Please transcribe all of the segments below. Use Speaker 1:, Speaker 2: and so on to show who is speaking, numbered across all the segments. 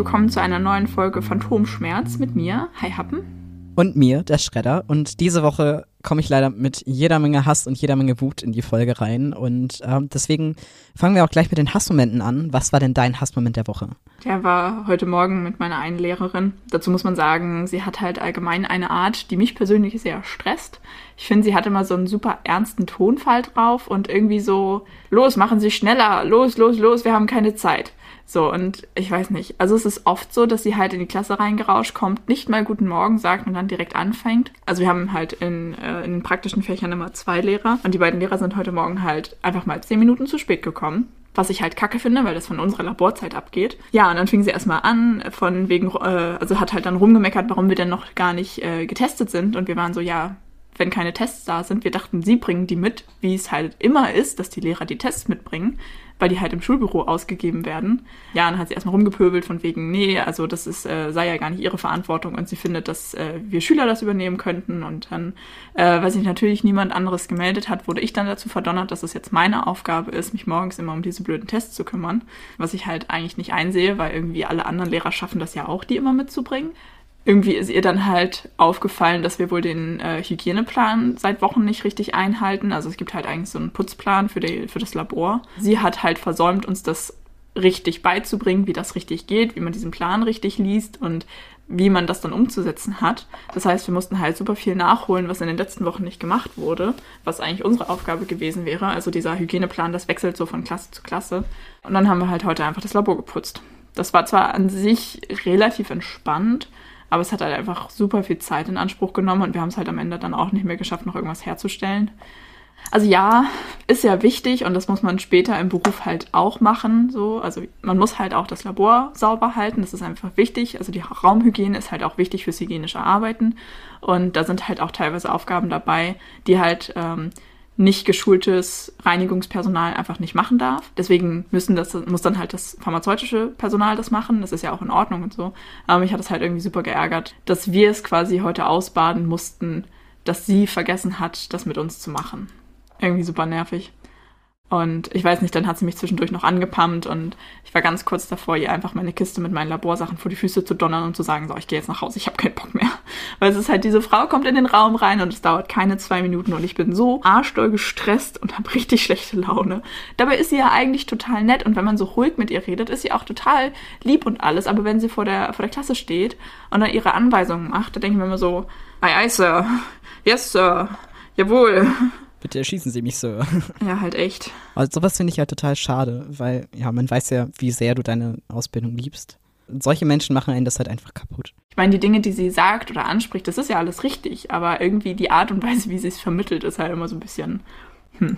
Speaker 1: Willkommen zu einer neuen Folge Phantomschmerz mit mir, Hi Happen.
Speaker 2: Und mir, der Schredder. Und diese Woche komme ich leider mit jeder Menge Hass und jeder Menge Wut in die Folge rein. Und ähm, deswegen fangen wir auch gleich mit den Hassmomenten an. Was war denn dein Hassmoment der Woche?
Speaker 1: Der war heute Morgen mit meiner einen Lehrerin. Dazu muss man sagen, sie hat halt allgemein eine Art, die mich persönlich sehr stresst. Ich finde, sie hat immer so einen super ernsten Tonfall drauf und irgendwie so, los, machen Sie schneller, los, los, los, wir haben keine Zeit. So, und ich weiß nicht. Also es ist oft so, dass sie halt in die Klasse reingerauscht kommt, nicht mal Guten Morgen sagt und dann direkt anfängt. Also wir haben halt in, äh, in den praktischen Fächern immer zwei Lehrer und die beiden Lehrer sind heute Morgen halt einfach mal zehn Minuten zu spät gekommen. Was ich halt kacke finde, weil das von unserer Laborzeit abgeht. Ja, und dann fing sie erstmal an, von wegen, äh, also hat halt dann rumgemeckert, warum wir denn noch gar nicht äh, getestet sind. Und wir waren so, ja, wenn keine Tests da sind. Wir dachten, sie bringen die mit, wie es halt immer ist, dass die Lehrer die Tests mitbringen weil die halt im Schulbüro ausgegeben werden. Ja, dann hat sie erstmal rumgepöbelt von wegen, nee, also das ist, äh, sei ja gar nicht ihre Verantwortung und sie findet, dass äh, wir Schüler das übernehmen könnten. Und dann, äh, weil sich natürlich niemand anderes gemeldet hat, wurde ich dann dazu verdonnert, dass es jetzt meine Aufgabe ist, mich morgens immer um diese blöden Tests zu kümmern. Was ich halt eigentlich nicht einsehe, weil irgendwie alle anderen Lehrer schaffen das ja auch, die immer mitzubringen irgendwie ist ihr dann halt aufgefallen, dass wir wohl den äh, Hygieneplan seit Wochen nicht richtig einhalten. Also es gibt halt eigentlich so einen Putzplan für, die, für das Labor. Sie hat halt versäumt, uns das richtig beizubringen, wie das richtig geht, wie man diesen Plan richtig liest und wie man das dann umzusetzen hat. Das heißt, wir mussten halt super viel nachholen, was in den letzten Wochen nicht gemacht wurde, was eigentlich unsere Aufgabe gewesen wäre. Also dieser Hygieneplan, das wechselt so von Klasse zu Klasse. Und dann haben wir halt heute einfach das Labor geputzt. Das war zwar an sich relativ entspannt, aber es hat halt einfach super viel Zeit in Anspruch genommen und wir haben es halt am Ende dann auch nicht mehr geschafft, noch irgendwas herzustellen. Also ja, ist ja wichtig und das muss man später im Beruf halt auch machen. So. Also man muss halt auch das Labor sauber halten, das ist einfach wichtig. Also die Raumhygiene ist halt auch wichtig fürs hygienische Arbeiten. Und da sind halt auch teilweise Aufgaben dabei, die halt ähm, nicht geschultes Reinigungspersonal einfach nicht machen darf. Deswegen müssen das, muss dann halt das pharmazeutische Personal das machen. Das ist ja auch in Ordnung und so. Aber mich hat es halt irgendwie super geärgert, dass wir es quasi heute ausbaden mussten, dass sie vergessen hat, das mit uns zu machen. Irgendwie super nervig. Und ich weiß nicht, dann hat sie mich zwischendurch noch angepammt und ich war ganz kurz davor, ihr einfach meine Kiste mit meinen Laborsachen vor die Füße zu donnern und zu sagen, so, ich gehe jetzt nach Hause, ich habe keinen Bock mehr. Weil es ist halt, diese Frau kommt in den Raum rein und es dauert keine zwei Minuten und ich bin so arschdoll gestresst und habe richtig schlechte Laune. Dabei ist sie ja eigentlich total nett und wenn man so ruhig mit ihr redet, ist sie auch total lieb und alles. Aber wenn sie vor der, vor der Klasse steht und dann ihre Anweisungen macht, da denke ich mir immer so, aye, aye, Sir. Yes, Sir. Jawohl.
Speaker 2: Bitte erschießen Sie mich so.
Speaker 1: Ja, halt echt.
Speaker 2: Also sowas finde ich halt total schade, weil ja, man weiß ja, wie sehr du deine Ausbildung liebst. Solche Menschen machen einen das halt einfach kaputt.
Speaker 1: Ich meine, die Dinge, die sie sagt oder anspricht, das ist ja alles richtig, aber irgendwie die Art und Weise, wie sie es vermittelt, ist halt immer so ein bisschen hm.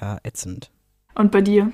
Speaker 2: Ja, ätzend.
Speaker 1: Und bei dir?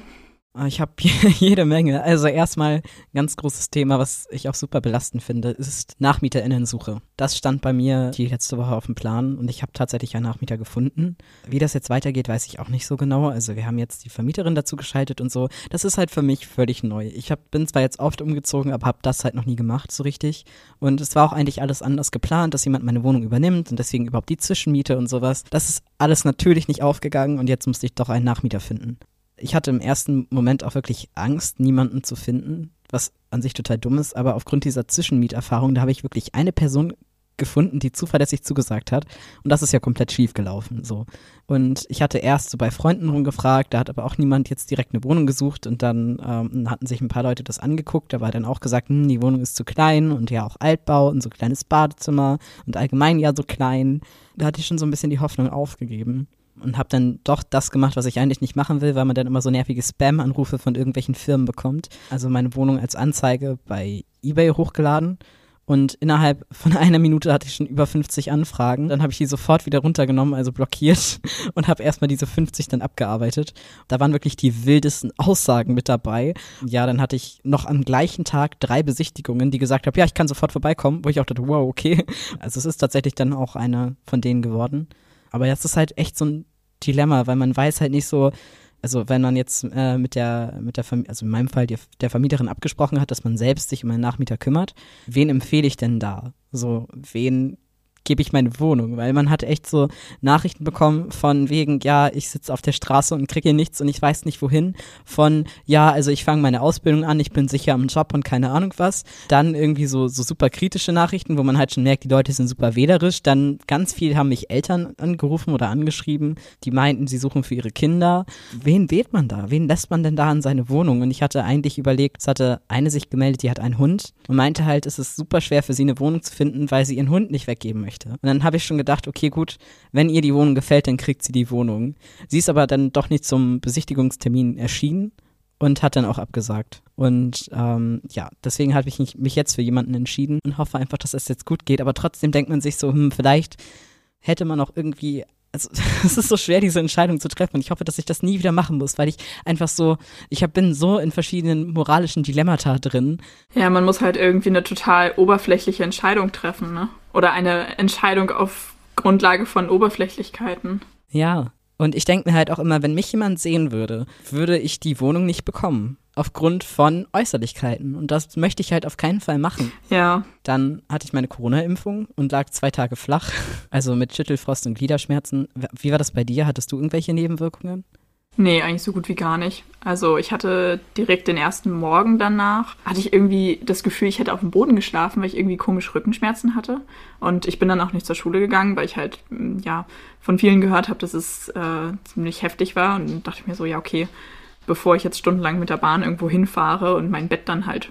Speaker 2: Ah, ich habe jede Menge. Also erstmal ein ganz großes Thema, was ich auch super belastend finde, ist Nachmieterinnensuche. Das stand bei mir die letzte Woche auf dem Plan und ich habe tatsächlich einen Nachmieter gefunden. Wie das jetzt weitergeht, weiß ich auch nicht so genau. Also wir haben jetzt die Vermieterin dazu geschaltet und so. Das ist halt für mich völlig neu. Ich hab, bin zwar jetzt oft umgezogen, aber habe das halt noch nie gemacht so richtig. Und es war auch eigentlich alles anders geplant, dass jemand meine Wohnung übernimmt und deswegen überhaupt die Zwischenmiete und sowas. Das ist alles natürlich nicht aufgegangen und jetzt musste ich doch einen Nachmieter finden ich hatte im ersten Moment auch wirklich Angst, niemanden zu finden, was an sich total dumm ist, aber aufgrund dieser Zwischenmieterfahrung, da habe ich wirklich eine Person gefunden, die zuverlässig zugesagt hat. Und das ist ja komplett schief gelaufen. So. Und ich hatte erst so bei Freunden rumgefragt, da hat aber auch niemand jetzt direkt eine Wohnung gesucht und dann ähm, hatten sich ein paar Leute das angeguckt. Da war dann auch gesagt, hm, die Wohnung ist zu klein und ja auch Altbau und so kleines Badezimmer und allgemein ja so klein. Da hatte ich schon so ein bisschen die Hoffnung aufgegeben und habe dann doch das gemacht, was ich eigentlich nicht machen will, weil man dann immer so nervige Spam-Anrufe von irgendwelchen Firmen bekommt. Also meine Wohnung als Anzeige bei eBay hochgeladen und innerhalb von einer Minute hatte ich schon über 50 Anfragen. Dann habe ich die sofort wieder runtergenommen, also blockiert und habe erstmal diese 50 dann abgearbeitet. Da waren wirklich die wildesten Aussagen mit dabei. Ja, dann hatte ich noch am gleichen Tag drei Besichtigungen, die gesagt haben, ja, ich kann sofort vorbeikommen, wo ich auch dachte, wow, okay. Also es ist tatsächlich dann auch eine von denen geworden. Aber das ist halt echt so ein Dilemma, weil man weiß halt nicht so, also wenn man jetzt äh, mit der, mit der Verm also in meinem Fall die, der Vermieterin abgesprochen hat, dass man selbst sich um einen Nachmieter kümmert, wen empfehle ich denn da? So, wen gebe ich meine Wohnung, weil man hat echt so Nachrichten bekommen von wegen, ja, ich sitze auf der Straße und kriege hier nichts und ich weiß nicht wohin, von, ja, also ich fange meine Ausbildung an, ich bin sicher am Job und keine Ahnung was, dann irgendwie so, so super kritische Nachrichten, wo man halt schon merkt, die Leute sind super wählerisch, dann ganz viel haben mich Eltern angerufen oder angeschrieben, die meinten, sie suchen für ihre Kinder. Wen wählt man da? Wen lässt man denn da in seine Wohnung? Und ich hatte eigentlich überlegt, es hatte eine sich gemeldet, die hat einen Hund und meinte halt, es ist super schwer für sie eine Wohnung zu finden, weil sie ihren Hund nicht weggeben möchte möchte. Und dann habe ich schon gedacht, okay, gut, wenn ihr die Wohnung gefällt, dann kriegt sie die Wohnung. Sie ist aber dann doch nicht zum Besichtigungstermin erschienen und hat dann auch abgesagt. Und ähm, ja, deswegen habe ich mich jetzt für jemanden entschieden und hoffe einfach, dass es jetzt gut geht. Aber trotzdem denkt man sich so, hm, vielleicht hätte man auch irgendwie also es ist so schwer, diese Entscheidung zu treffen. Und ich hoffe, dass ich das nie wieder machen muss, weil ich einfach so, ich hab, bin so in verschiedenen moralischen Dilemmata drin.
Speaker 1: Ja, man muss halt irgendwie eine total oberflächliche Entscheidung treffen, ne? Oder eine Entscheidung auf Grundlage von Oberflächlichkeiten.
Speaker 2: Ja. Und ich denke mir halt auch immer, wenn mich jemand sehen würde, würde ich die Wohnung nicht bekommen. Aufgrund von Äußerlichkeiten. Und das möchte ich halt auf keinen Fall machen.
Speaker 1: Ja.
Speaker 2: Dann hatte ich meine Corona-Impfung und lag zwei Tage flach. Also mit Schüttelfrost und Gliederschmerzen. Wie war das bei dir? Hattest du irgendwelche Nebenwirkungen?
Speaker 1: Nee, eigentlich so gut wie gar nicht. Also ich hatte direkt den ersten Morgen danach, hatte ich irgendwie das Gefühl, ich hätte auf dem Boden geschlafen, weil ich irgendwie komisch Rückenschmerzen hatte. Und ich bin dann auch nicht zur Schule gegangen, weil ich halt, mm, ja, von vielen gehört habe, dass es äh, ziemlich heftig war. Und dachte ich mir so, ja, okay, bevor ich jetzt stundenlang mit der Bahn irgendwo hinfahre und mein Bett dann halt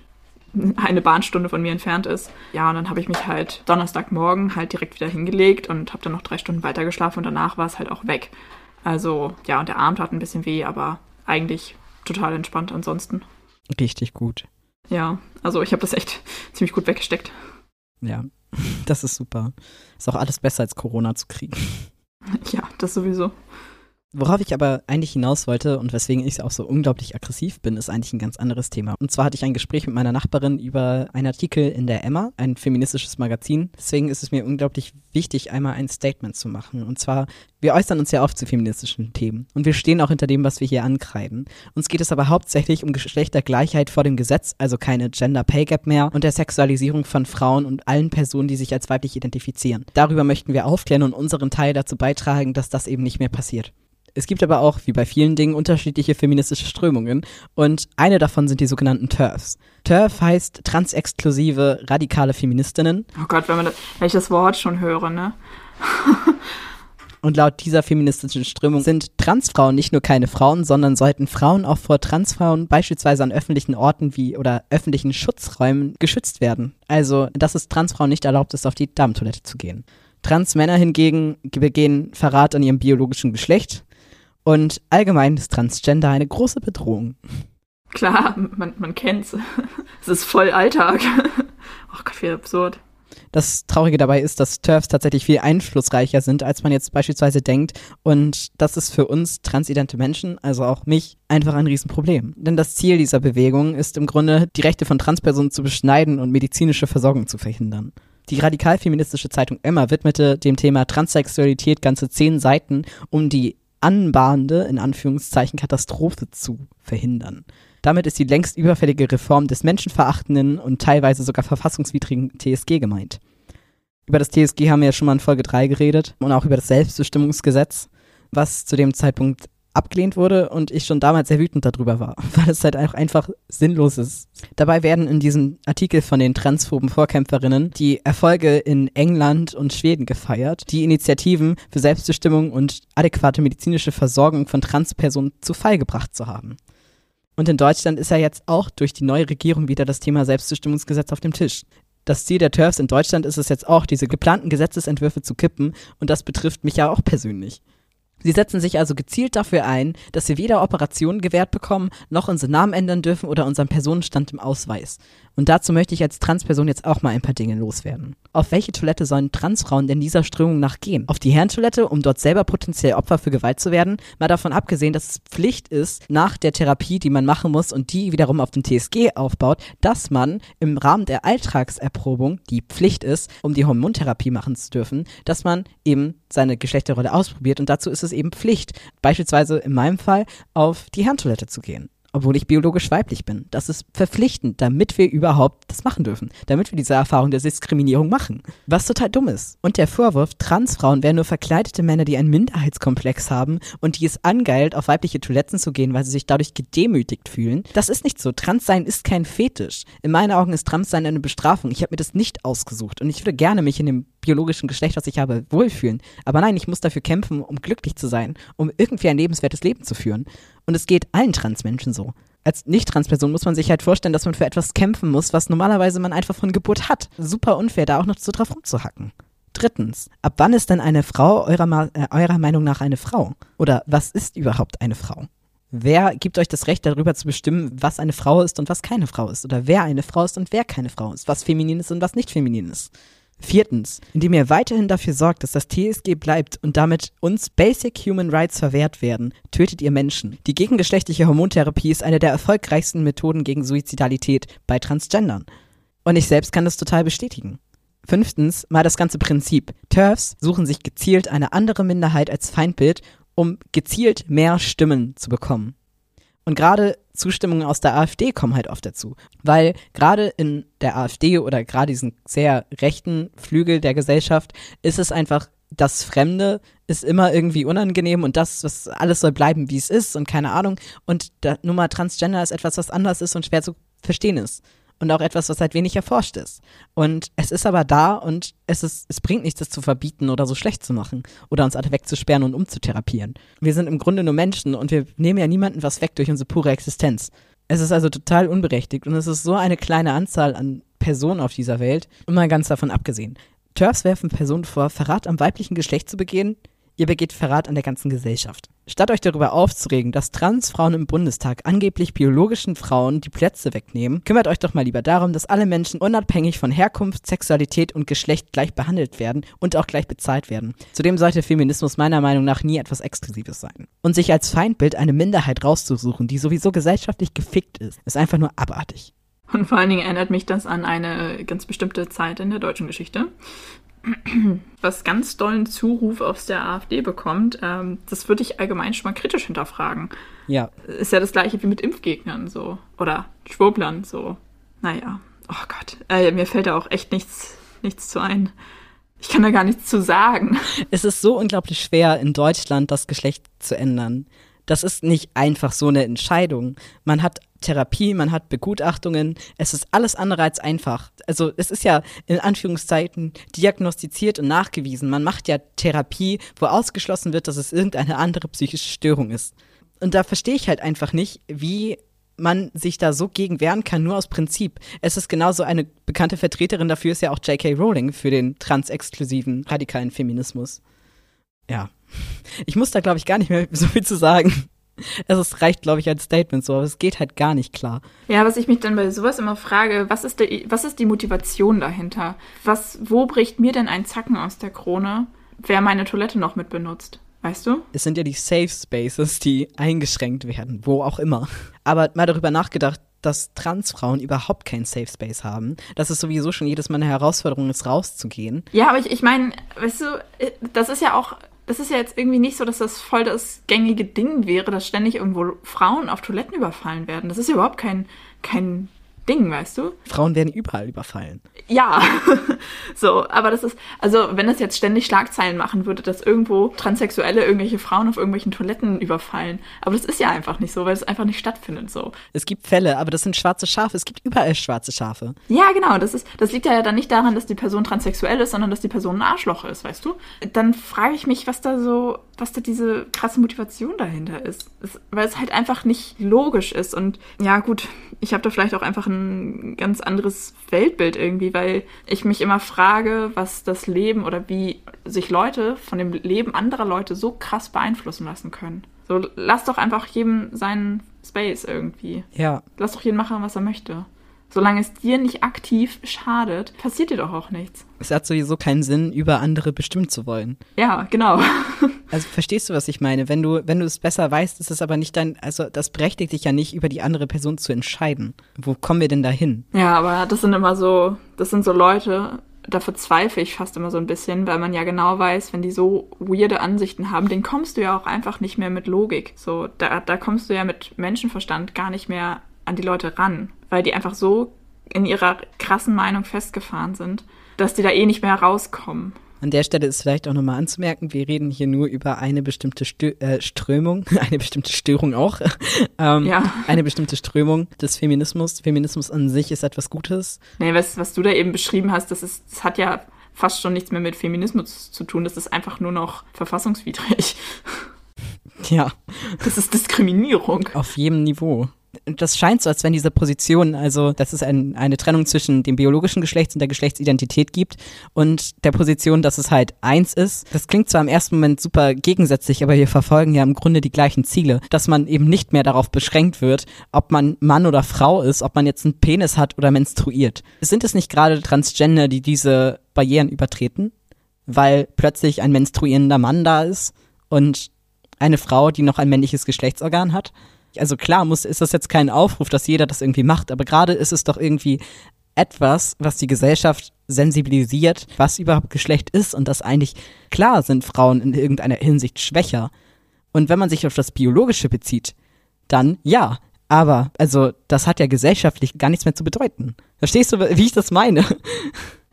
Speaker 1: eine Bahnstunde von mir entfernt ist. Ja, und dann habe ich mich halt Donnerstagmorgen halt direkt wieder hingelegt und habe dann noch drei Stunden weiter geschlafen und danach war es halt auch weg. Also ja, und der Arm tat ein bisschen weh, aber eigentlich total entspannt ansonsten.
Speaker 2: Richtig gut.
Speaker 1: Ja, also ich habe das echt ziemlich gut weggesteckt.
Speaker 2: Ja, das ist super. Ist auch alles besser als Corona zu kriegen.
Speaker 1: Ja, das sowieso.
Speaker 2: Worauf ich aber eigentlich hinaus wollte und weswegen ich auch so unglaublich aggressiv bin, ist eigentlich ein ganz anderes Thema. Und zwar hatte ich ein Gespräch mit meiner Nachbarin über einen Artikel in der Emma, ein feministisches Magazin. Deswegen ist es mir unglaublich wichtig, einmal ein Statement zu machen. Und zwar, wir äußern uns ja oft zu feministischen Themen und wir stehen auch hinter dem, was wir hier ankreiden. Uns geht es aber hauptsächlich um Geschlechtergleichheit vor dem Gesetz, also keine Gender Pay Gap mehr und der Sexualisierung von Frauen und allen Personen, die sich als weiblich identifizieren. Darüber möchten wir aufklären und unseren Teil dazu beitragen, dass das eben nicht mehr passiert. Es gibt aber auch, wie bei vielen Dingen, unterschiedliche feministische Strömungen und eine davon sind die sogenannten TERFs. TERF heißt transexklusive radikale Feministinnen.
Speaker 1: Oh Gott, wenn, man das, wenn ich das Wort schon höre, ne?
Speaker 2: Und laut dieser feministischen Strömung sind Transfrauen nicht nur keine Frauen, sondern sollten Frauen auch vor Transfrauen beispielsweise an öffentlichen Orten wie oder öffentlichen Schutzräumen geschützt werden. Also, dass es Transfrauen nicht erlaubt ist, auf die Damentoilette zu gehen. Transmänner hingegen begehen Verrat an ihrem biologischen Geschlecht, und allgemein ist Transgender eine große Bedrohung.
Speaker 1: Klar, man, man kennt's. Es ist voll Alltag. Oh Gott, wie absurd.
Speaker 2: Das Traurige dabei ist, dass TERFs tatsächlich viel einflussreicher sind, als man jetzt beispielsweise denkt. Und das ist für uns transidente Menschen, also auch mich, einfach ein Riesenproblem. Denn das Ziel dieser Bewegung ist im Grunde, die Rechte von Transpersonen zu beschneiden und medizinische Versorgung zu verhindern. Die radikal-feministische Zeitung Emma widmete dem Thema Transsexualität ganze zehn Seiten, um die anbahnende, in Anführungszeichen, Katastrophe zu verhindern. Damit ist die längst überfällige Reform des menschenverachtenden und teilweise sogar verfassungswidrigen TSG gemeint. Über das TSG haben wir ja schon mal in Folge 3 geredet und auch über das Selbstbestimmungsgesetz, was zu dem Zeitpunkt abgelehnt wurde und ich schon damals sehr wütend darüber war, weil es halt auch einfach sinnlos ist. Dabei werden in diesem Artikel von den transphoben Vorkämpferinnen die Erfolge in England und Schweden gefeiert, die Initiativen für Selbstbestimmung und adäquate medizinische Versorgung von Transpersonen zu Fall gebracht zu haben. Und in Deutschland ist ja jetzt auch durch die neue Regierung wieder das Thema Selbstbestimmungsgesetz auf dem Tisch. Das Ziel der TERFs in Deutschland ist es jetzt auch, diese geplanten Gesetzesentwürfe zu kippen und das betrifft mich ja auch persönlich. Sie setzen sich also gezielt dafür ein, dass wir weder Operationen gewährt bekommen, noch unseren Namen ändern dürfen oder unseren Personenstand im Ausweis. Und dazu möchte ich als Transperson jetzt auch mal ein paar Dinge loswerden. Auf welche Toilette sollen Transfrauen denn dieser Strömung nach gehen? Auf die Herrentoilette, um dort selber potenziell Opfer für Gewalt zu werden? Mal davon abgesehen, dass es Pflicht ist, nach der Therapie, die man machen muss und die wiederum auf dem TSG aufbaut, dass man im Rahmen der Alltagserprobung, die Pflicht ist, um die Hormontherapie machen zu dürfen, dass man eben seine Geschlechterrolle ausprobiert und dazu ist es eben Pflicht, beispielsweise in meinem Fall auf die Herrentoilette zu gehen. Obwohl ich biologisch weiblich bin. Das ist verpflichtend, damit wir überhaupt das machen dürfen, damit wir diese Erfahrung der Diskriminierung machen. Was total dumm ist. Und der Vorwurf, Transfrauen wären nur verkleidete Männer, die einen Minderheitskomplex haben und die es angeilt, auf weibliche Toiletten zu gehen, weil sie sich dadurch gedemütigt fühlen. Das ist nicht so. Transsein ist kein Fetisch. In meinen Augen ist Transsein eine Bestrafung. Ich habe mir das nicht ausgesucht und ich würde gerne mich in dem biologischen Geschlecht, was ich habe, wohlfühlen. Aber nein, ich muss dafür kämpfen, um glücklich zu sein, um irgendwie ein lebenswertes Leben zu führen. Und es geht allen Transmenschen so. Als Nicht-Trans-Person muss man sich halt vorstellen, dass man für etwas kämpfen muss, was normalerweise man einfach von Geburt hat. Super unfair, da auch noch so drauf rumzuhacken. Drittens, ab wann ist denn eine Frau eurer, äh, eurer Meinung nach eine Frau? Oder was ist überhaupt eine Frau? Wer gibt euch das Recht darüber zu bestimmen, was eine Frau ist und was keine Frau ist? Oder wer eine Frau ist und wer keine Frau ist? Was feminin ist und was nicht feminin ist? Viertens, indem ihr weiterhin dafür sorgt, dass das TSG bleibt und damit uns Basic Human Rights verwehrt werden, tötet ihr Menschen. Die gegengeschlechtliche Hormontherapie ist eine der erfolgreichsten Methoden gegen Suizidalität bei Transgendern. Und ich selbst kann das total bestätigen. Fünftens, mal das ganze Prinzip. TERFs suchen sich gezielt eine andere Minderheit als Feindbild, um gezielt mehr Stimmen zu bekommen. Und gerade Zustimmungen aus der AfD kommen halt oft dazu. Weil gerade in der AfD oder gerade diesen sehr rechten Flügel der Gesellschaft ist es einfach, das Fremde ist immer irgendwie unangenehm und das, was alles soll bleiben, wie es ist und keine Ahnung. Und der Nummer Transgender ist etwas, was anders ist und schwer zu verstehen ist und auch etwas, was halt wenig erforscht ist. Und es ist aber da und es, ist, es bringt nichts, das zu verbieten oder so schlecht zu machen oder uns alle wegzusperren und umzutherapieren. Wir sind im Grunde nur Menschen und wir nehmen ja niemandem was weg durch unsere pure Existenz. Es ist also total unberechtigt und es ist so eine kleine Anzahl an Personen auf dieser Welt, immer ganz davon abgesehen. TERFs werfen Personen vor, Verrat am weiblichen Geschlecht zu begehen, Ihr begeht Verrat an der ganzen Gesellschaft. Statt euch darüber aufzuregen, dass Transfrauen im Bundestag angeblich biologischen Frauen die Plätze wegnehmen, kümmert euch doch mal lieber darum, dass alle Menschen unabhängig von Herkunft, Sexualität und Geschlecht gleich behandelt werden und auch gleich bezahlt werden. Zudem sollte Feminismus meiner Meinung nach nie etwas Exklusives sein. Und sich als Feindbild eine Minderheit rauszusuchen, die sowieso gesellschaftlich gefickt ist, ist einfach nur abartig.
Speaker 1: Und vor allen Dingen erinnert mich das an eine ganz bestimmte Zeit in der deutschen Geschichte was ganz dollen Zuruf aus der AfD bekommt, ähm, das würde ich allgemein schon mal kritisch hinterfragen.
Speaker 2: Ja.
Speaker 1: Ist ja das gleiche wie mit Impfgegnern so. Oder Schwurblern so. Naja. Oh Gott. Äh, mir fällt da auch echt nichts, nichts zu ein. Ich kann da gar nichts zu sagen.
Speaker 2: Es ist so unglaublich schwer, in Deutschland das Geschlecht zu ändern. Das ist nicht einfach so eine Entscheidung. Man hat Therapie, man hat Begutachtungen. Es ist alles andere als einfach. Also es ist ja in Anführungszeiten diagnostiziert und nachgewiesen. Man macht ja Therapie, wo ausgeschlossen wird, dass es irgendeine andere psychische Störung ist. Und da verstehe ich halt einfach nicht, wie man sich da so gegen wehren kann, nur aus Prinzip. Es ist genauso eine bekannte Vertreterin dafür ist ja auch J.K. Rowling für den transexklusiven radikalen Feminismus. Ja. Ich muss da, glaube ich, gar nicht mehr so viel zu sagen. Es reicht, glaube ich, als Statement so, aber es geht halt gar nicht klar.
Speaker 1: Ja, was ich mich dann bei sowas immer frage, was ist, der, was ist die Motivation dahinter? Was, wo bricht mir denn ein Zacken aus der Krone, wer meine Toilette noch mit benutzt? Weißt du?
Speaker 2: Es sind ja die Safe Spaces, die eingeschränkt werden, wo auch immer. Aber mal darüber nachgedacht, dass Transfrauen überhaupt keinen Safe Space haben, dass es sowieso schon jedes Mal eine Herausforderung ist, rauszugehen.
Speaker 1: Ja, aber ich, ich meine, weißt du, äh, das ist ja auch das ist ja jetzt irgendwie nicht so, dass das voll das gängige Ding wäre, dass ständig irgendwo Frauen auf Toiletten überfallen werden. Das ist ja überhaupt kein, kein Ding, weißt du?
Speaker 2: Frauen werden überall überfallen.
Speaker 1: Ja, so, aber das ist, also wenn das jetzt ständig Schlagzeilen machen würde, dass irgendwo Transsexuelle irgendwelche Frauen auf irgendwelchen Toiletten überfallen. Aber das ist ja einfach nicht so, weil es einfach nicht stattfindet so.
Speaker 2: Es gibt Fälle, aber das sind schwarze Schafe. Es gibt überall schwarze Schafe.
Speaker 1: Ja, genau. Das, ist, das liegt ja dann nicht daran, dass die Person transsexuell ist, sondern dass die Person ein Arschloch ist, weißt du? Dann frage ich mich, was da so, was da diese krasse Motivation dahinter ist. Es, weil es halt einfach nicht logisch ist. Und ja, gut, ich habe da vielleicht auch einfach ein ganz anderes Weltbild irgendwie, weil ich mich immer frage, was das Leben oder wie sich Leute von dem Leben anderer Leute so krass beeinflussen lassen können. So, lass doch einfach jedem seinen Space irgendwie.
Speaker 2: Ja.
Speaker 1: Lass doch jeden machen, was er möchte. Solange es dir nicht aktiv schadet, passiert dir doch auch nichts.
Speaker 2: Es hat sowieso keinen Sinn, über andere bestimmen zu wollen.
Speaker 1: Ja, genau.
Speaker 2: Also verstehst du, was ich meine? Wenn du, wenn du es besser weißt, ist es aber nicht dein, also das berechtigt dich ja nicht, über die andere Person zu entscheiden. Wo kommen wir denn da hin?
Speaker 1: Ja, aber das sind immer so, das sind so Leute, da verzweifle ich fast immer so ein bisschen, weil man ja genau weiß, wenn die so weirde Ansichten haben, den kommst du ja auch einfach nicht mehr mit Logik. So, da, da kommst du ja mit Menschenverstand gar nicht mehr an die Leute ran, weil die einfach so in ihrer krassen Meinung festgefahren sind, dass die da eh nicht mehr rauskommen.
Speaker 2: An der Stelle ist vielleicht auch nochmal anzumerken, wir reden hier nur über eine bestimmte Stö äh, Strömung, eine bestimmte Störung auch, ähm, ja. eine bestimmte Strömung des Feminismus. Feminismus an sich ist etwas Gutes.
Speaker 1: Nee, was, was du da eben beschrieben hast, das, ist, das hat ja fast schon nichts mehr mit Feminismus zu tun. Das ist einfach nur noch verfassungswidrig.
Speaker 2: Ja.
Speaker 1: Das ist Diskriminierung.
Speaker 2: Auf jedem Niveau das scheint so, als wenn diese Position, also dass es ein, eine Trennung zwischen dem biologischen Geschlechts und der Geschlechtsidentität gibt und der Position, dass es halt eins ist. Das klingt zwar im ersten Moment super gegensätzlich, aber wir verfolgen ja im Grunde die gleichen Ziele, dass man eben nicht mehr darauf beschränkt wird, ob man Mann oder Frau ist, ob man jetzt einen Penis hat oder menstruiert. Sind es nicht gerade Transgender, die diese Barrieren übertreten? Weil plötzlich ein menstruierender Mann da ist und eine Frau, die noch ein männliches Geschlechtsorgan hat? Also klar muss, ist das jetzt kein Aufruf, dass jeder das irgendwie macht, aber gerade ist es doch irgendwie etwas, was die Gesellschaft sensibilisiert, was überhaupt Geschlecht ist und dass eigentlich klar sind Frauen in irgendeiner Hinsicht schwächer. Und wenn man sich auf das Biologische bezieht, dann ja. Aber, also, das hat ja gesellschaftlich gar nichts mehr zu bedeuten. Verstehst du, wie ich das meine?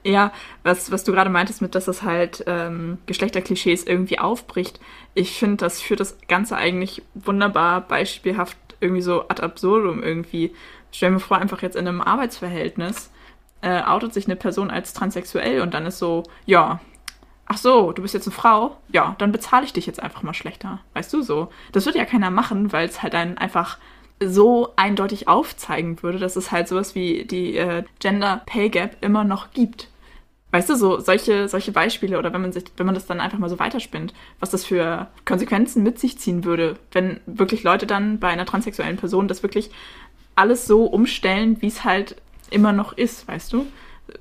Speaker 1: Ja, was, was du gerade meintest mit, dass das halt ähm, Geschlechterklischees irgendwie aufbricht. Ich finde, das führt das Ganze eigentlich wunderbar beispielhaft irgendwie so ad absurdum irgendwie. Stell mir vor, einfach jetzt in einem Arbeitsverhältnis äh, outet sich eine Person als transsexuell und dann ist so, ja, ach so, du bist jetzt eine Frau, ja, dann bezahle ich dich jetzt einfach mal schlechter. Weißt du so? Das würde ja keiner machen, weil es halt dann einfach so eindeutig aufzeigen würde, dass es halt sowas wie die äh, Gender Pay Gap immer noch gibt. Weißt du, so solche, solche Beispiele oder wenn man sich, wenn man das dann einfach mal so weiterspinnt, was das für Konsequenzen mit sich ziehen würde, wenn wirklich Leute dann bei einer transsexuellen Person das wirklich alles so umstellen, wie es halt immer noch ist, weißt du?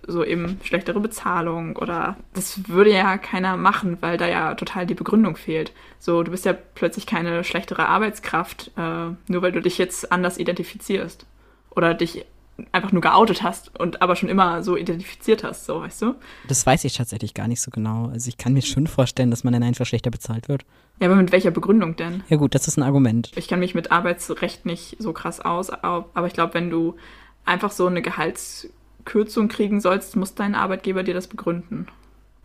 Speaker 1: So eben schlechtere Bezahlung oder das würde ja keiner machen, weil da ja total die Begründung fehlt. So, du bist ja plötzlich keine schlechtere Arbeitskraft, äh, nur weil du dich jetzt anders identifizierst oder dich einfach nur geoutet hast und aber schon immer so identifiziert hast, so weißt du?
Speaker 2: Das weiß ich tatsächlich gar nicht so genau. Also ich kann mir schon vorstellen, dass man dann einfach schlechter bezahlt wird.
Speaker 1: Ja, aber mit welcher Begründung denn?
Speaker 2: Ja gut, das ist ein Argument.
Speaker 1: Ich kann mich mit Arbeitsrecht nicht so krass aus, aber ich glaube, wenn du einfach so eine Gehaltskürzung kriegen sollst, muss dein Arbeitgeber dir das begründen.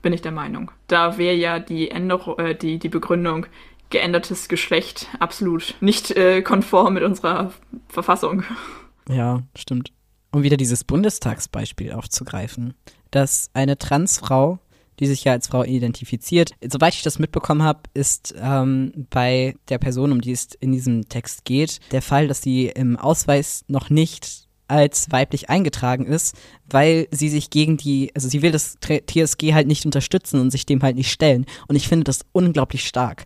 Speaker 1: Bin ich der Meinung. Da wäre ja die Änderung, äh, die, die Begründung geändertes Geschlecht absolut nicht äh, konform mit unserer Verfassung.
Speaker 2: Ja, stimmt um wieder dieses Bundestagsbeispiel aufzugreifen, dass eine Transfrau, die sich ja als Frau identifiziert, soweit ich das mitbekommen habe, ist ähm, bei der Person, um die es in diesem Text geht, der Fall, dass sie im Ausweis noch nicht als weiblich eingetragen ist, weil sie sich gegen die, also sie will das TSG halt nicht unterstützen und sich dem halt nicht stellen. Und ich finde das unglaublich stark,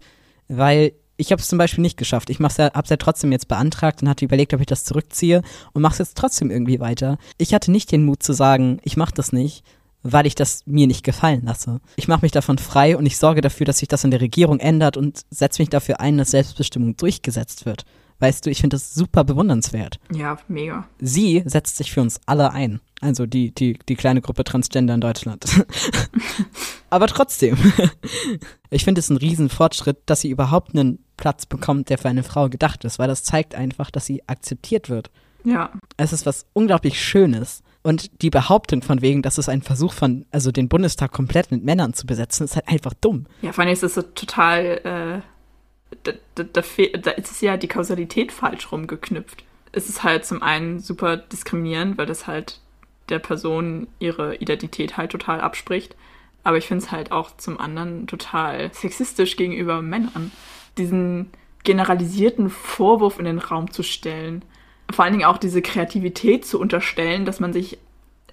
Speaker 2: weil ich habe es zum Beispiel nicht geschafft. Ich mach's ja, hab's ja trotzdem jetzt beantragt und hatte überlegt, ob ich das zurückziehe und mach's jetzt trotzdem irgendwie weiter. Ich hatte nicht den Mut zu sagen, ich mach das nicht, weil ich das mir nicht gefallen lasse. Ich mache mich davon frei und ich sorge dafür, dass sich das in der Regierung ändert und setze mich dafür ein, dass Selbstbestimmung durchgesetzt wird. Weißt du, ich finde das super bewundernswert.
Speaker 1: Ja, mega.
Speaker 2: Sie setzt sich für uns alle ein. Also die, die, die kleine Gruppe Transgender in Deutschland. Aber trotzdem. ich finde es ein Riesenfortschritt, dass sie überhaupt einen Platz bekommt, der für eine Frau gedacht ist, weil das zeigt einfach, dass sie akzeptiert wird.
Speaker 1: Ja.
Speaker 2: Es ist was unglaublich Schönes. Und die Behauptung von wegen, dass es ein Versuch von, also den Bundestag komplett mit Männern zu besetzen, ist halt einfach dumm.
Speaker 1: Ja, vor allem ist es so total, äh, da, da, da, da ist ja die Kausalität falsch rumgeknüpft. Es ist halt zum einen super diskriminierend, weil das halt der Person ihre Identität halt total abspricht. Aber ich finde es halt auch zum anderen total sexistisch gegenüber Männern diesen generalisierten Vorwurf in den Raum zu stellen. Vor allen Dingen auch diese Kreativität zu unterstellen, dass man sich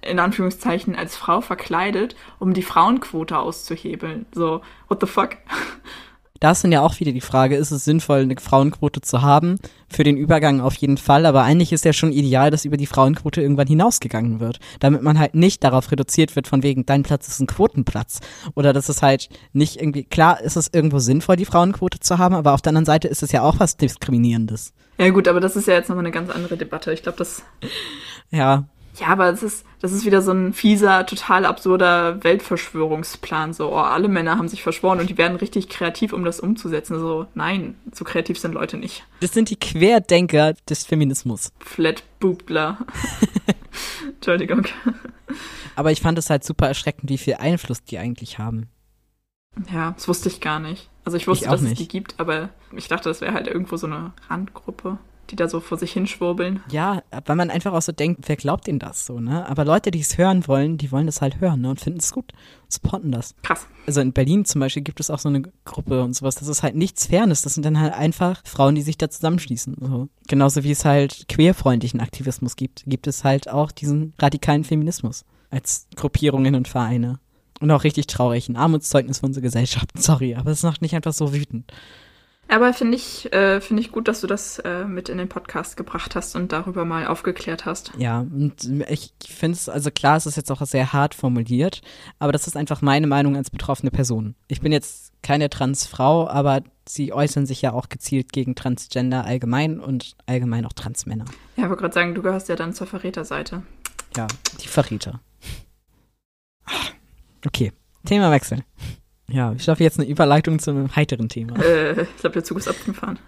Speaker 1: in Anführungszeichen als Frau verkleidet, um die Frauenquote auszuhebeln. So, what the fuck?
Speaker 2: Da ist dann ja auch wieder die Frage, ist es sinnvoll, eine Frauenquote zu haben? Für den Übergang auf jeden Fall, aber eigentlich ist ja schon ideal, dass über die Frauenquote irgendwann hinausgegangen wird. Damit man halt nicht darauf reduziert wird, von wegen, dein Platz ist ein Quotenplatz. Oder dass es halt nicht irgendwie, klar ist es irgendwo sinnvoll, die Frauenquote zu haben, aber auf der anderen Seite ist es ja auch was Diskriminierendes.
Speaker 1: Ja gut, aber das ist ja jetzt nochmal eine ganz andere Debatte. Ich glaube, das...
Speaker 2: Ja,
Speaker 1: Ja, aber das ist, das ist wieder so ein fieser, total absurder Weltverschwörungsplan. So, oh, alle Männer haben sich verschworen und die werden richtig kreativ, um das umzusetzen. So, nein, so kreativ sind Leute nicht.
Speaker 2: Das sind die Querdenker des Feminismus.
Speaker 1: Flatboobler. Entschuldigung.
Speaker 2: Aber ich fand es halt super erschreckend, wie viel Einfluss die eigentlich haben.
Speaker 1: Ja, das wusste ich gar nicht. Also ich wusste,
Speaker 2: Ich
Speaker 1: dass es
Speaker 2: nicht.
Speaker 1: die gibt, aber ich dachte, das wäre halt irgendwo so eine Randgruppe, die da so vor sich hinschwurbeln.
Speaker 2: Ja, weil man einfach auch so denkt, wer glaubt ihnen das so, ne? Aber Leute, die es hören wollen, die wollen das halt hören, ne? Und finden es gut. Supporten das.
Speaker 1: Krass.
Speaker 2: Also in Berlin zum Beispiel gibt es auch so eine Gruppe und sowas. Das ist halt nichts Fernes. Das sind dann halt einfach Frauen, die sich da zusammenschließen. So. Genauso wie es halt queerfreundlichen Aktivismus gibt, gibt es halt auch diesen radikalen Feminismus als Gruppierungen und Vereine. Und auch richtig traurig. Ein Armutszeugnis für unsere Gesellschaft. Sorry, aber es macht mich einfach so wütend.
Speaker 1: Aber finde ich, äh, finde ich gut, dass du das äh, mit in den Podcast gebracht hast und darüber mal aufgeklärt hast.
Speaker 2: Ja, und ich finde es, also klar, es ist jetzt auch sehr hart formuliert, aber das ist einfach meine Meinung als betroffene Person. Ich bin jetzt keine Transfrau, aber sie äußern sich ja auch gezielt gegen Transgender allgemein und allgemein auch Transmänner.
Speaker 1: Ja, ich wollte gerade sagen, du gehörst ja dann zur Verräterseite.
Speaker 2: Ja, die Verräter. Okay, Themawechsel. Ja, ich schaffe jetzt eine Überleitung zu einem heiteren Thema.
Speaker 1: Äh, ich glaube, der Zug ist abgefahren.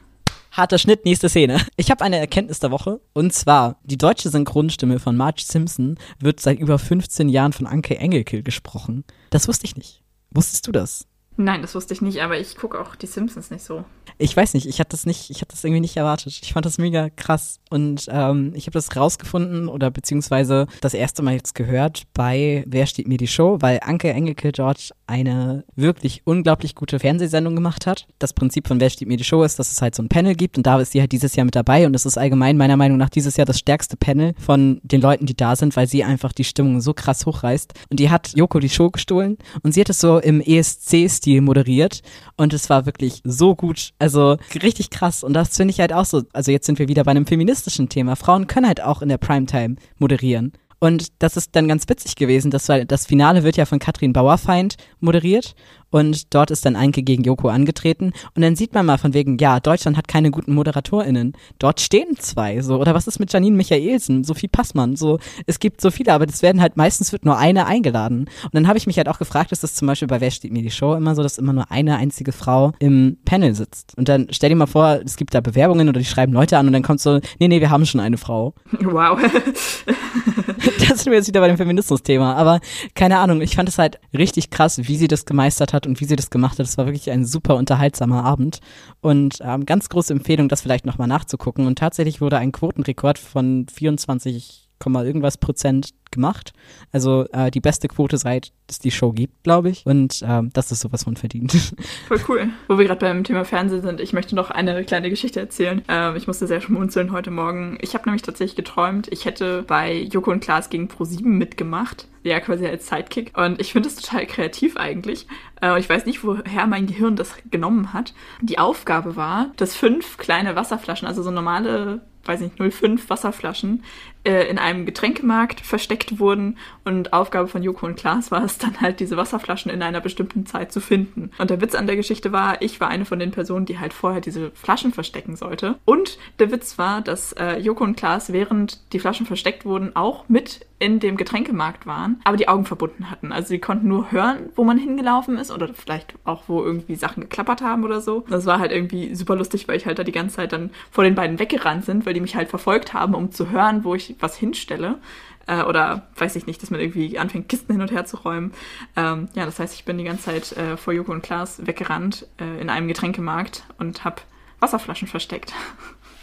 Speaker 2: Harter Schnitt, nächste Szene. Ich habe eine Erkenntnis der Woche. Und zwar, die deutsche Synchronstimme von Marge Simpson wird seit über 15 Jahren von Anke Engelke gesprochen. Das wusste ich nicht. Wusstest du das?
Speaker 1: Nein, das wusste ich nicht, aber ich gucke auch die Simpsons nicht so.
Speaker 2: Ich weiß nicht, ich hatte das nicht, ich hatte das irgendwie nicht erwartet. Ich fand das mega krass und ähm, ich habe das rausgefunden oder beziehungsweise das erste Mal jetzt gehört bei Wer steht mir die Show, weil Anke Engelke dort eine wirklich unglaublich gute Fernsehsendung gemacht hat. Das Prinzip von Wer steht mir die Show ist, dass es halt so ein Panel gibt und da ist sie halt dieses Jahr mit dabei und es ist allgemein meiner Meinung nach dieses Jahr das stärkste Panel von den Leuten, die da sind, weil sie einfach die Stimmung so krass hochreißt. Und die hat Joko die Show gestohlen und sie hat es so im ESC-Stil moderiert und es war wirklich so gut, also richtig krass und das finde ich halt auch so, also jetzt sind wir wieder bei einem feministischen Thema. Frauen können halt auch in der Primetime moderieren. Und das ist dann ganz witzig gewesen. Das, war, das Finale wird ja von Katrin Bauerfeind moderiert. Und dort ist dann Einke gegen Joko angetreten. Und dann sieht man mal von wegen, ja, Deutschland hat keine guten ModeratorInnen. Dort stehen zwei, so. Oder was ist mit Janine Michaelsen? Sophie Passmann, so. Es gibt so viele, aber das werden halt, meistens wird nur eine eingeladen. Und dann habe ich mich halt auch gefragt, ist das zum Beispiel bei Wer steht mir die Show immer so, dass immer nur eine einzige Frau im Panel sitzt. Und dann stell dir mal vor, es gibt da Bewerbungen oder die schreiben Leute an und dann kommt so, nee, nee, wir haben schon eine Frau.
Speaker 1: Wow.
Speaker 2: das sind wir jetzt wieder bei dem Feminismus-Thema. Aber keine Ahnung, ich fand es halt richtig krass, wie sie das gemeistert hat und wie sie das gemacht hat. Es war wirklich ein super unterhaltsamer Abend. Und ähm, ganz große Empfehlung, das vielleicht nochmal nachzugucken. Und tatsächlich wurde ein Quotenrekord von 24, irgendwas Prozent gemacht. Also äh, die beste Quote, seit es die Show gibt, glaube ich. Und ähm, das ist sowas von verdient.
Speaker 1: Voll cool. Wo wir gerade beim Thema Fernsehen sind, ich möchte noch eine kleine Geschichte erzählen. Ähm, ich musste sehr schmunzeln heute Morgen. Ich habe nämlich tatsächlich geträumt, ich hätte bei Joko und Klaas gegen Pro7 mitgemacht. Ja, quasi als Sidekick. Und ich finde es total kreativ eigentlich. Äh, ich weiß nicht, woher mein Gehirn das genommen hat. Die Aufgabe war, dass fünf kleine Wasserflaschen, also so normale weiß nicht, 05 Wasserflaschen äh, in einem Getränkemarkt versteckt wurden und Aufgabe von Joko und Klaas war es dann halt, diese Wasserflaschen in einer bestimmten Zeit zu finden. Und der Witz an der Geschichte war, ich war eine von den Personen, die halt vorher diese Flaschen verstecken sollte. Und der Witz war, dass äh, Joko und Klaas, während die Flaschen versteckt wurden, auch mit in dem Getränkemarkt waren, aber die Augen verbunden hatten. Also sie konnten nur hören, wo man hingelaufen ist oder vielleicht auch, wo irgendwie Sachen geklappert haben oder so. Das war halt irgendwie super lustig, weil ich halt da die ganze Zeit dann vor den beiden weggerannt sind, weil die mich halt verfolgt haben, um zu hören, wo ich was hinstelle. Äh, oder weiß ich nicht, dass man irgendwie anfängt, Kisten hin und her zu räumen. Ähm, ja, das heißt, ich bin die ganze Zeit äh, vor Joko und Klaas weggerannt äh, in einem Getränkemarkt und habe Wasserflaschen versteckt.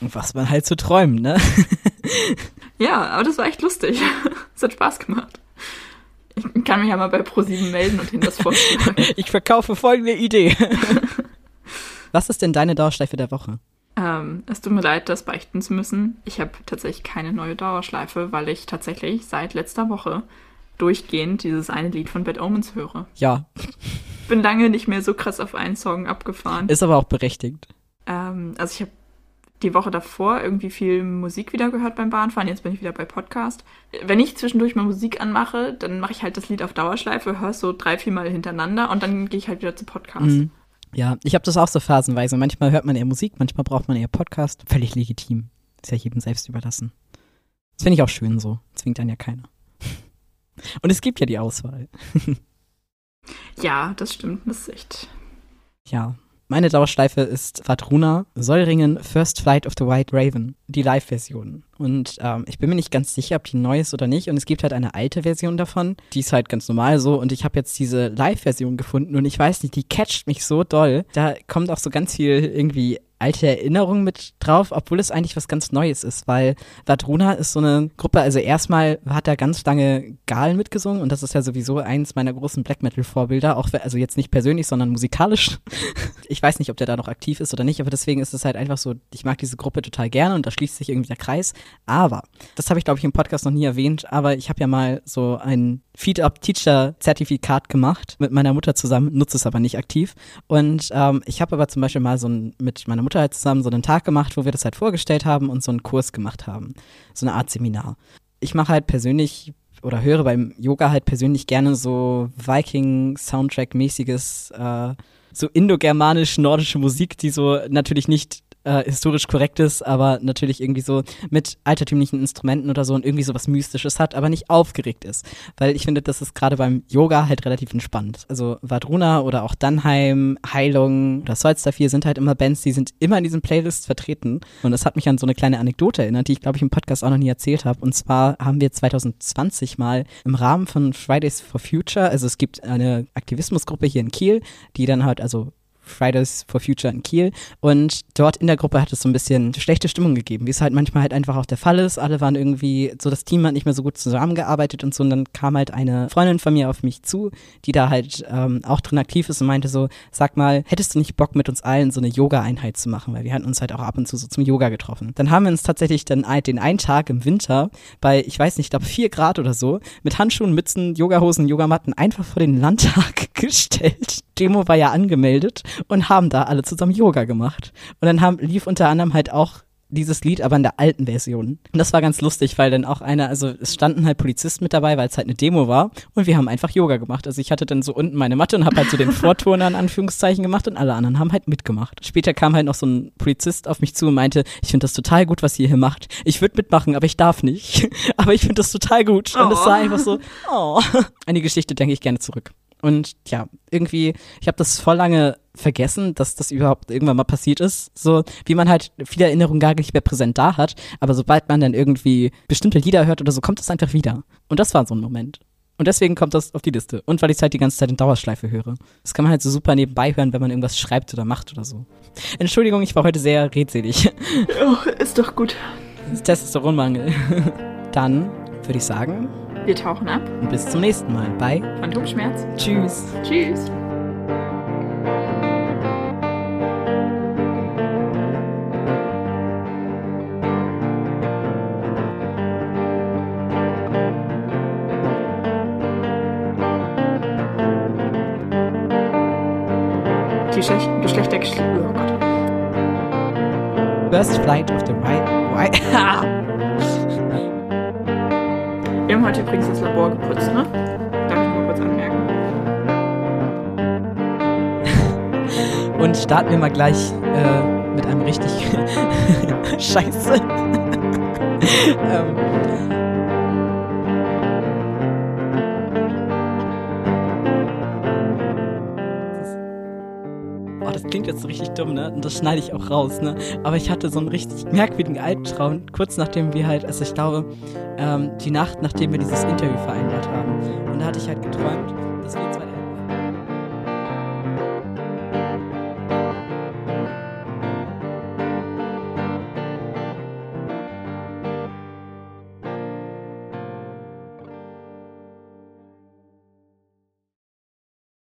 Speaker 2: Was man halt so träumt, ne?
Speaker 1: ja, aber das war echt lustig. Es hat Spaß gemacht. Ich kann mich ja mal bei Pro7 melden und Ihnen das vorstellen.
Speaker 2: ich verkaufe folgende Idee. Was ist denn deine Dauerschleife der Woche?
Speaker 1: Ähm, es tut mir leid, das beichten zu müssen. Ich habe tatsächlich keine neue Dauerschleife, weil ich tatsächlich seit letzter Woche durchgehend dieses eine Lied von Bad Omens höre.
Speaker 2: Ja.
Speaker 1: Bin lange nicht mehr so krass auf einen Song abgefahren.
Speaker 2: Ist aber auch berechtigt.
Speaker 1: Ähm, also ich habe die Woche davor irgendwie viel Musik wieder gehört beim Bahnfahren. Jetzt bin ich wieder bei Podcast. Wenn ich zwischendurch mal Musik anmache, dann mache ich halt das Lied auf Dauerschleife, höre es so drei, vier Mal hintereinander und dann gehe ich halt wieder zu Podcast.
Speaker 2: Mhm. Ja, ich habe das auch so phasenweise. Manchmal hört man eher Musik, manchmal braucht man eher Podcast. Völlig legitim. Ist ja jedem selbst überlassen. Das finde ich auch schön so. Zwingt dann ja keiner. Und es gibt ja die Auswahl.
Speaker 1: ja, das stimmt. Das ist echt.
Speaker 2: Ja, meine Dauerschleife ist Vadruna, Säuringen, First Flight of the White Raven, die Live-Version. Und ähm, ich bin mir nicht ganz sicher, ob die neu ist oder nicht. Und es gibt halt eine alte Version davon, die ist halt ganz normal so. Und ich habe jetzt diese Live-Version gefunden. Und ich weiß nicht, die catcht mich so doll. Da kommt auch so ganz viel irgendwie alte Erinnerungen mit drauf, obwohl es eigentlich was ganz Neues ist, weil Vadruna ist so eine Gruppe, also erstmal hat er ganz lange Gal mitgesungen. Und das ist ja sowieso eins meiner großen Black Metal Vorbilder, auch also jetzt nicht persönlich, sondern musikalisch. Ich weiß nicht, ob der da noch aktiv ist oder nicht, aber deswegen ist es halt einfach so, ich mag diese Gruppe total gerne. Und da schließt sich irgendwie der Kreis, aber das habe ich glaube ich im Podcast noch nie erwähnt, aber ich habe ja mal so ein Feed-Up-Teacher-Zertifikat gemacht mit meiner Mutter zusammen, nutze es aber nicht aktiv und ähm, ich habe aber zum Beispiel mal so ein, mit meiner Mutter halt zusammen so einen Tag gemacht, wo wir das halt vorgestellt haben und so einen Kurs gemacht haben. So eine Art Seminar. Ich mache halt persönlich oder höre beim Yoga halt persönlich gerne so Viking-Soundtrack-mäßiges, äh, so indogermanisch-nordische Musik, die so natürlich nicht äh, historisch korrekt ist, aber natürlich irgendwie so mit altertümlichen Instrumenten oder so und irgendwie so was Mystisches hat, aber nicht aufgeregt ist. Weil ich finde, das ist gerade beim Yoga halt relativ entspannt. Also Vadruna oder auch Dannheim, Heilung oder Solstafir sind halt immer Bands, die sind immer in diesen Playlists vertreten. Und das hat mich an so eine kleine Anekdote erinnert, die ich glaube ich im Podcast auch noch nie erzählt habe. Und zwar haben wir 2020 mal im Rahmen von Fridays for Future, also es gibt eine Aktivismusgruppe hier in Kiel, die dann halt also Fridays for Future in Kiel. Und dort in der Gruppe hat es so ein bisschen schlechte Stimmung gegeben, wie es halt manchmal halt einfach auch der Fall ist. Alle waren irgendwie, so das Team hat nicht mehr so gut zusammengearbeitet und so. Und dann kam halt eine Freundin von mir auf mich zu, die da halt ähm, auch drin aktiv ist und meinte so, sag mal, hättest du nicht Bock mit uns allen so eine Yoga-Einheit zu machen? Weil wir hatten uns halt auch ab und zu so zum Yoga getroffen. Dann haben wir uns tatsächlich dann den einen Tag im Winter bei, ich weiß nicht, ich glaube vier Grad oder so, mit Handschuhen, Mützen, Yogahosen, Yogamatten einfach vor den Landtag gestellt. Demo war ja angemeldet und haben da alle zusammen Yoga gemacht. Und dann haben, lief unter anderem halt auch dieses Lied, aber in der alten Version. Und das war ganz lustig, weil dann auch einer, also es standen halt Polizisten mit dabei, weil es halt eine Demo war und wir haben einfach Yoga gemacht. Also ich hatte dann so unten meine Matte und habe halt so den Vorturner in Anführungszeichen gemacht und alle anderen haben halt mitgemacht. Später kam halt noch so ein Polizist auf mich zu und meinte, ich finde das total gut, was ihr hier macht. Ich würde mitmachen, aber ich darf nicht. aber ich finde das total gut. Und es oh. war einfach so, oh. An die Geschichte denke ich gerne zurück. Und ja, irgendwie, ich habe das voll lange vergessen, dass das überhaupt irgendwann mal passiert ist. So wie man halt viele Erinnerungen gar nicht mehr präsent da hat. Aber sobald man dann irgendwie bestimmte Lieder hört oder so, kommt das einfach wieder. Und das war so ein Moment. Und deswegen kommt das auf die Liste. Und weil ich es halt die ganze Zeit in Dauerschleife höre. Das kann man halt so super nebenbei hören, wenn man irgendwas schreibt oder macht oder so. Entschuldigung, ich war heute sehr redselig.
Speaker 1: Oh, ist doch gut.
Speaker 2: Das ist Testosteronmangel. Dann würde ich sagen,
Speaker 1: wir tauchen ab.
Speaker 2: Und bis zum nächsten Mal bei
Speaker 1: Phantomschmerz.
Speaker 2: Tschüss.
Speaker 1: Tschüss. Geschlecht, Geschlechter, Geschlechter, oh Gott.
Speaker 2: First Flight of the Right. Right.
Speaker 1: Haben heute übrigens das Labor geputzt, ne? Darf ich mal kurz anmerken.
Speaker 2: Und starten wir mal gleich äh, mit einem richtig Scheiße. ähm, klingt jetzt so richtig dumm, ne? Und das schneide ich auch raus, ne? Aber ich hatte so einen richtig merkwürdigen Albtraum, kurz nachdem wir halt, also ich glaube, ähm, die Nacht, nachdem wir dieses Interview vereinbart haben. Und da hatte ich halt geträumt,